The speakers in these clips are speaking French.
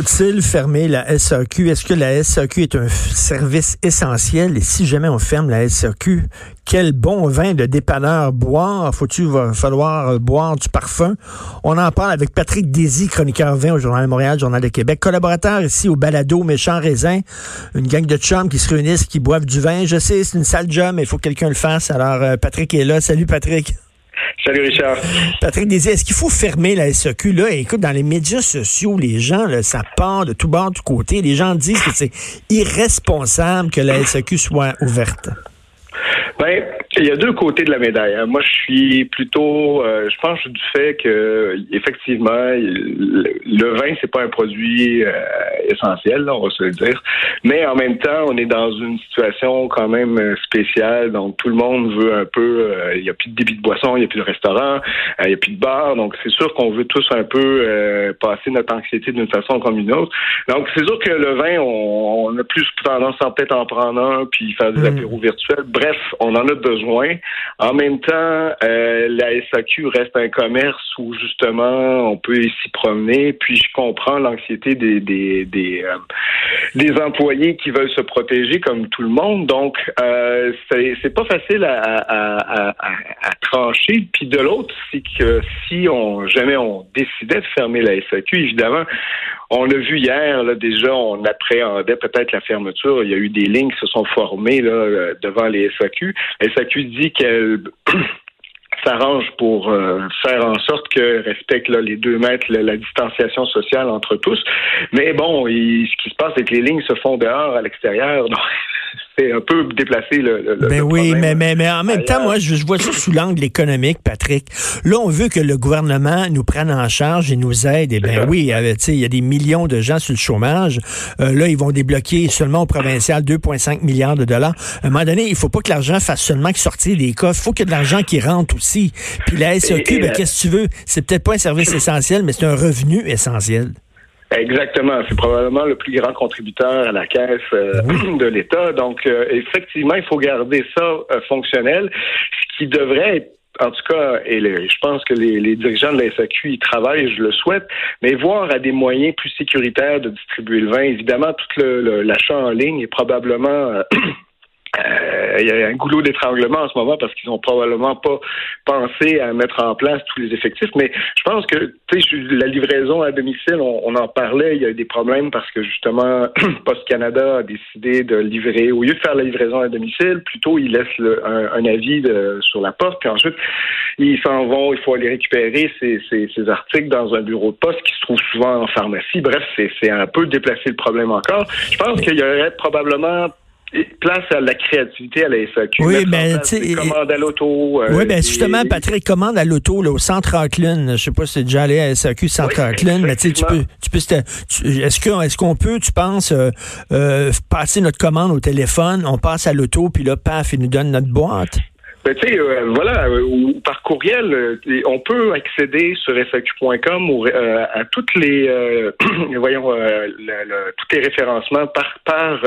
Faut-il fermer la SAQ? Est-ce que la SAQ est un service essentiel? Et si jamais on ferme la SAQ, quel bon vin de dépanneur boire? Faut-il falloir boire du parfum? On en parle avec Patrick Désy, chroniqueur vin au Journal de Montréal, Journal de Québec, collaborateur ici au Balado Méchant Raisin, une gang de chums qui se réunissent, qui boivent du vin. Je sais, c'est une sale job, mais il faut que quelqu'un le fasse. Alors, euh, Patrick est là. Salut, Patrick. Salut Richard. Patrick Désir, est-ce qu'il faut fermer la SAQ? Là, écoute, dans les médias sociaux, les gens, là, ça part de tout bord, de côté. Les gens disent que c'est irresponsable que la SAQ soit ouverte. Ben, il y a deux côtés de la médaille. Hein. Moi, je suis plutôt, euh, je pense du fait que effectivement, le vin c'est pas un produit euh, essentiel, on va se le dire. Mais en même temps, on est dans une situation quand même euh, spéciale. Donc tout le monde veut un peu. Il n'y a plus de débit de boisson, il n'y a plus de restaurant, il n'y a plus de bar. Donc c'est sûr qu'on veut tous un peu passer notre anxiété d'une façon comme une autre. Donc c'est sûr que le vin, on, a plus tendance à peut-être en prendre un puis faire des mmh. apéros virtuels. Bref, on en a besoin en même temps, euh, la SAQ reste un commerce où justement on peut s'y promener. Puis je comprends l'anxiété des euh, employés qui veulent se protéger comme tout le monde. Donc euh, c'est pas facile à, trancher. Puis de l'autre, c'est que si on jamais on décidait de fermer la SAQ, évidemment, on l'a vu hier, là, déjà, on appréhendait peut-être la fermeture. Il y a eu des lignes qui se sont formées là, euh, devant les SAQ. SAQ dit qu'elle s'arrange pour euh, faire en sorte que respecte là, les deux mètres, la, distanciation sociale entre tous. Mais bon, ce qui se passe, c'est que les lignes se font dehors, à l'extérieur. c'est un peu déplacé le, le ben oui, mais, mais, mais en même temps, moi, je, vois ça sous l'angle économique, Patrick. Là, on veut que le gouvernement nous prenne en charge et nous aide. Et eh ben oui, il y a des millions de gens sur le chômage. Euh, là, ils vont débloquer seulement au provincial 2,5 milliards de dollars. À un moment donné, il faut pas que l'argent fasse seulement sortir des coffres. Il faut qu'il y ait de l'argent qui rentre aussi. Puis la SEQ, ben, qu'est-ce que tu veux? C'est peut-être pas un service essentiel, mais c'est un revenu essentiel. Exactement. C'est probablement le plus grand contributeur à la caisse euh, de l'État. Donc, euh, effectivement, il faut garder ça euh, fonctionnel, ce qui devrait être en tout cas, et je pense que les, dirigeants de la SAQ y travaillent, je le souhaite, mais voir à des moyens plus sécuritaires de distribuer le vin. Évidemment, tout l'achat en ligne est probablement Euh, il y a un goulot d'étranglement en ce moment parce qu'ils n'ont probablement pas pensé à mettre en place tous les effectifs. Mais je pense que la livraison à domicile, on, en parlait, il y a eu des problèmes parce que justement, Post Canada a décidé de livrer, au lieu de faire la livraison à domicile, plutôt ils laissent un, avis sur la porte, puis ensuite ils s'en vont, il faut aller récupérer ces, ces, articles dans un bureau de poste qui se trouve souvent en pharmacie. Bref, c'est un peu déplacer le problème encore. Je pense qu'il y aurait probablement place à la créativité à la SAQ. Oui, mais tu sais. Commande à l'auto. Euh, oui, ben justement, Patrick, commande à l'auto au centre Auckland. Je sais pas si tu es déjà allé à la SAQ centre oui, mais tu peux, tu peux, est-ce que, est-ce qu'on peut, tu penses, euh, euh, passer notre commande au téléphone, on passe à l'auto, puis là, paf, il nous donne notre boîte? Ben, tu sais, euh, voilà, euh, ou par courriel, euh, on peut accéder sur SAQ.com à toutes les, voyons, tous les référencements par par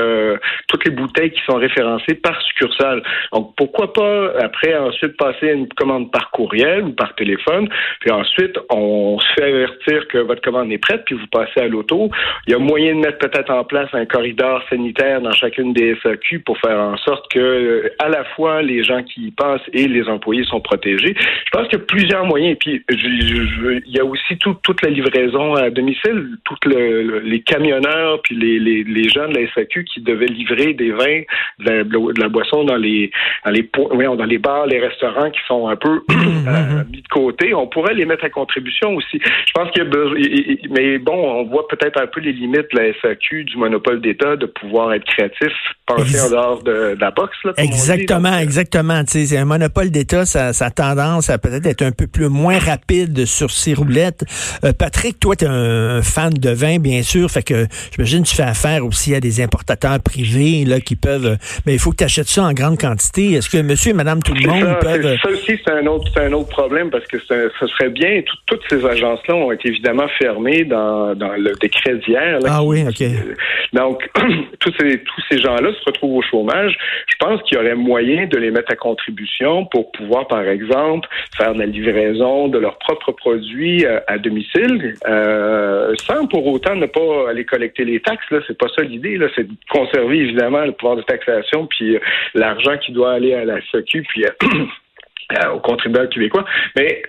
toutes les bouteilles qui sont référencées par succursale. Donc pourquoi pas après ensuite passer une commande par courriel ou par téléphone, puis ensuite on se fait avertir que votre commande est prête, puis vous passez à l'auto. Il y a moyen de mettre peut-être en place un corridor sanitaire dans chacune des SAQ pour faire en sorte que à la fois les gens qui et les employés sont protégés. Je pense qu'il y a plusieurs moyens. Et puis, il y a aussi toute la livraison à domicile, tous les camionneurs puis les, les, les, gens de la SAQ qui devaient livrer des vins, de la, boisson dans les dans les dans les bars, les restaurants qui sont un peu euh, mis de côté. On pourrait les mettre à contribution aussi. Je pense qu'il y a besoin, mais bon, on voit peut-être un peu les limites de la SAQ, du monopole d'État, de pouvoir être créatif, penser en dehors de, la boxe. exactement, exactement. Un monopole d'État, ça, ça a tendance à peut-être être un peu plus moins rapide sur ses roulettes. Euh, Patrick, toi, tu es un, fan de vin, bien sûr, fait que j'imagine tu fais affaire aussi à des importateurs privés là qui peuvent. Mais il faut que tu achètes ça en grande quantité. Est-ce que Monsieur et Madame tout le monde peuvent Ça aussi, c'est un autre, un autre problème parce que ce serait bien. toutes ces agences-là ont été évidemment fermées dans, dans le décret d'hier. Ah oui, ok. Donc tous ces tous ces gens-là se retrouvent au chômage. Je pense qu'il y aurait moyen de les mettre à pour pouvoir, par exemple, faire de la livraison de leurs propres produits euh, à domicile, euh, sans pour autant ne pas aller collecter les taxes. Là, c'est pas ça l'idée. Là, c'est de conserver évidemment le pouvoir de taxation puis euh, l'argent qui doit aller à la SECU puis aux contribuables québécois. Mais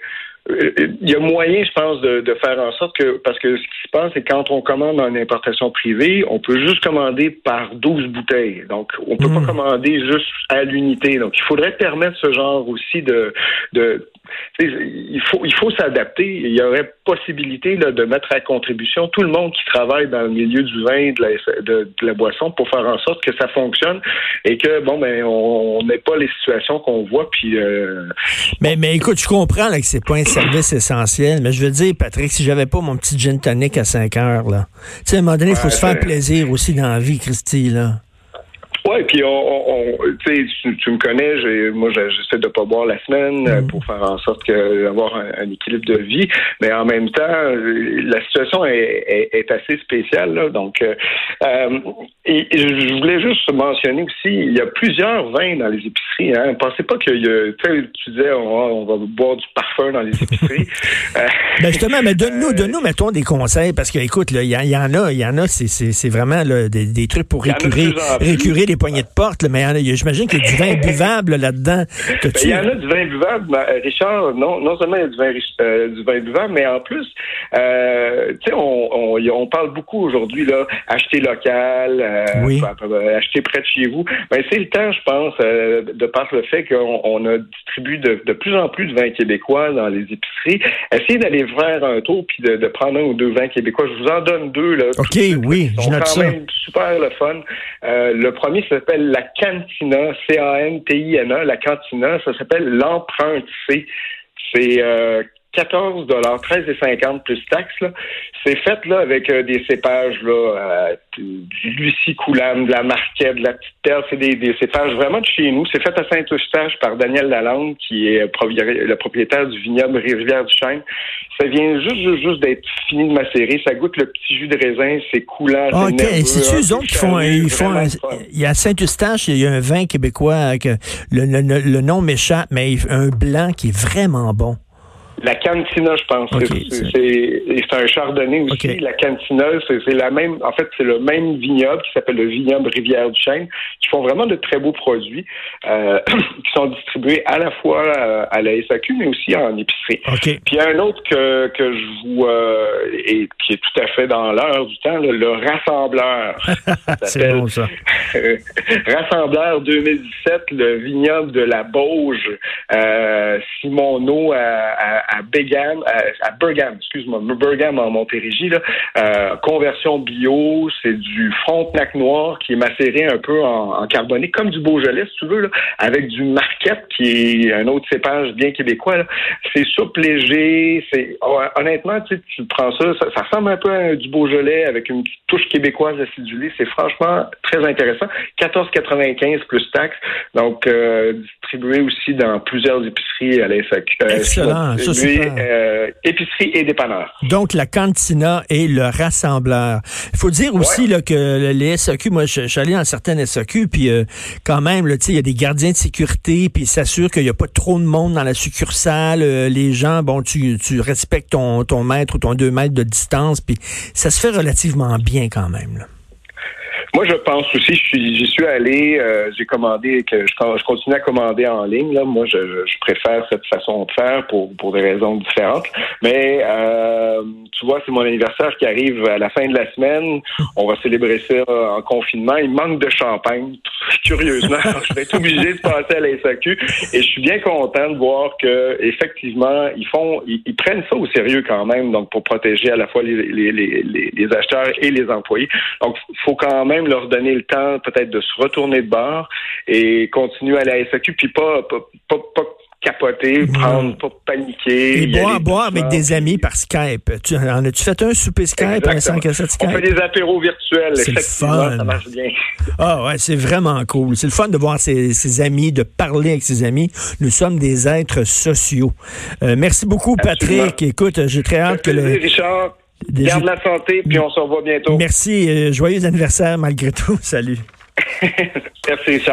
il y a moyen, je pense, de, de, faire en sorte que, parce que ce qui se passe, c'est quand on commande en importation privée, on peut juste commander par 12 bouteilles. Donc, on peut pas hmm. commander juste à l'unité. Donc, il faudrait permettre ce genre aussi de, de il faut il faut s'adapter. Il y aurait possibilité là, de mettre à contribution tout le monde qui travaille dans le milieu du vin, de la, de, la boisson, pour faire en sorte que ça fonctionne et que bon ben on n'ait pas les situations qu'on voit. Puis euh, mais mais écoute, je comprends là, que c'est pas un service essentiel, mais je veux dire, Patrick, si j'avais pas mon petit gin tonic à 5 heures là, tu sais à un moment donné, il faut se faire plaisir aussi dans la vie, Christy là. Oui, puis on, on tu, tu me connais, moi j'essaie de pas boire la semaine euh, mm. pour faire en sorte que avoir un, équilibre de vie, mais en même temps, la situation est, est, assez spéciale. Là, donc, euh, euh et, je voulais juste mentionner aussi, il y a plusieurs vins dans les épiceries. Hein. Pensez pas que tu disais on, va boire du parfum dans les épiceries. ben justement, mais donne-nous, donne-nous, mettons des conseils parce que écoute, il y, y, en a, il y en a, c'est vraiment là, des, des, trucs pour récurer, récurer les poignées de porte, mais j'imagine qu'il y a du vin buvable là-dedans. Ben, il y en a du vin buvable, Richard. Non, non seulement il y a du vin, euh, du vin buvable, mais en plus, euh, tu sais, on, on, parle beaucoup aujourd'hui là, acheter local, euh, acheter près de chez vous. Ben, c'est le temps, je pense, de par le fait qu'on a distribué de, de, plus en plus de vins québécois dans les épiceries. Essayez d'aller faire un tour puis de, prendre un ou deux vins québécois. Je vous en donne deux là. Ok, oui, je note ça. super le fun. le premier s'appelle la Cantina, C-A-N-T-I-N-A, la Cantina, ça s'appelle l'empreinte. C'est euh, 14 dollars, 13,50 plus taxes. C'est fait là avec euh, des cépages là, euh, du Lucie Coulane, de la Marquette, de la Petite Terre. C'est des, des, cépages vraiment de chez nous. C'est fait à Saint-Eustache par Daniel Lalande, qui est le propriétaire du vignoble Rivière-du-Chêne. Ça vient juste, juste, d'être fini de macérer. Ça goûte le petit jus de raisin. C'est coulant. Ah, OK. C'est eux autres qui font, ils font il y a Saint-Eustache, il y a un vin québécois que le, le, le nom m'échappe, mais un blanc qui est vraiment bon. La cantina, je pense. c'est un chardonnay aussi. La cantina, c'est la même. En fait, c'est le même vignoble qui s'appelle le vignoble Rivière du Chêne, qui font vraiment de très beaux produits euh, qui sont distribués à la fois euh, à, la SAQ, mais aussi en épicerie. Puis il y a un autre que, que je vous euh, et qui est tout à fait dans l'heure du temps, le rassembleur. c'est bon ça. rassembleur 2017, le vignoble de la Bauge, euh, Simoneau à à Begam, à, Bergam, excuse-moi, Bergam en Montérégie, là, euh, conversion bio, c'est du Frontenac noir qui est macéré un peu en, en carboné, comme du Beaujolais, si tu veux, là, avec du Marquette, qui est un autre cépage bien québécois. C'est souple léger, c'est honnêtement, tu, tu prends ça, ça, ressemble un peu à du Beaujolais avec une touche québécoise acidulée. C'est franchement très intéressant. 14,95 plus taxes, donc euh, distribué aussi dans plusieurs épiceries à la SAQ. Euh, Euh, épicerie et dépanneur. Donc, la cantina et le rassembleur. Il faut dire aussi là, que les SAQ, moi, je, suis allé dans certaines SAQ, puis euh, quand même, il y a des gardiens de sécurité, puis s'assure qu'il n'y a pas trop de monde dans la succursale. Euh, les gens, bon, tu, tu respectes ton, ton mètre ou ton deux mètres de distance, puis ça se fait relativement bien quand même. Là. Moi, je pense aussi, j'y suis allé, euh, j'ai commandé, que je, continue à commander en ligne. Là. Moi, je, je, préfère cette façon de faire pour, pour des raisons différentes. Mais euh, tu vois, c'est mon anniversaire qui arrive à la fin de la semaine. On va célébrer ça en confinement. Il manque de champagne, curieusement. je vais être obligé de passer à la SAQ. Et je suis bien content de voir que effectivement, ils font, ils, prennent ça au sérieux quand même, donc pour protéger à la fois les, les, les, les acheteurs et les employés. Donc, faut quand même même leur donner le temps peut-être de se retourner de bord et continuer à la SAQ, puis pas, pas, pas, pas capoter, prendre, pas paniquer. Et boire, boire avec des amis par Skype. Tu, en as-tu fait un souper Skype, un 5 à 7 Skype? On fait des apéros virtuels, C'est le fun. ça marche bien. Ah ouais, c'est vraiment cool. C'est le fun de voir ses, ses, amis, de parler avec ses amis. Nous sommes des êtres sociaux. Euh, merci beaucoup, Absolument. Patrick. Écoute, j'ai très hâte que le... Richard, garde la santé, puis on se revoit bientôt. Merci. Euh, joyeux anniversaire malgré tout. Salut. Merci, Richard.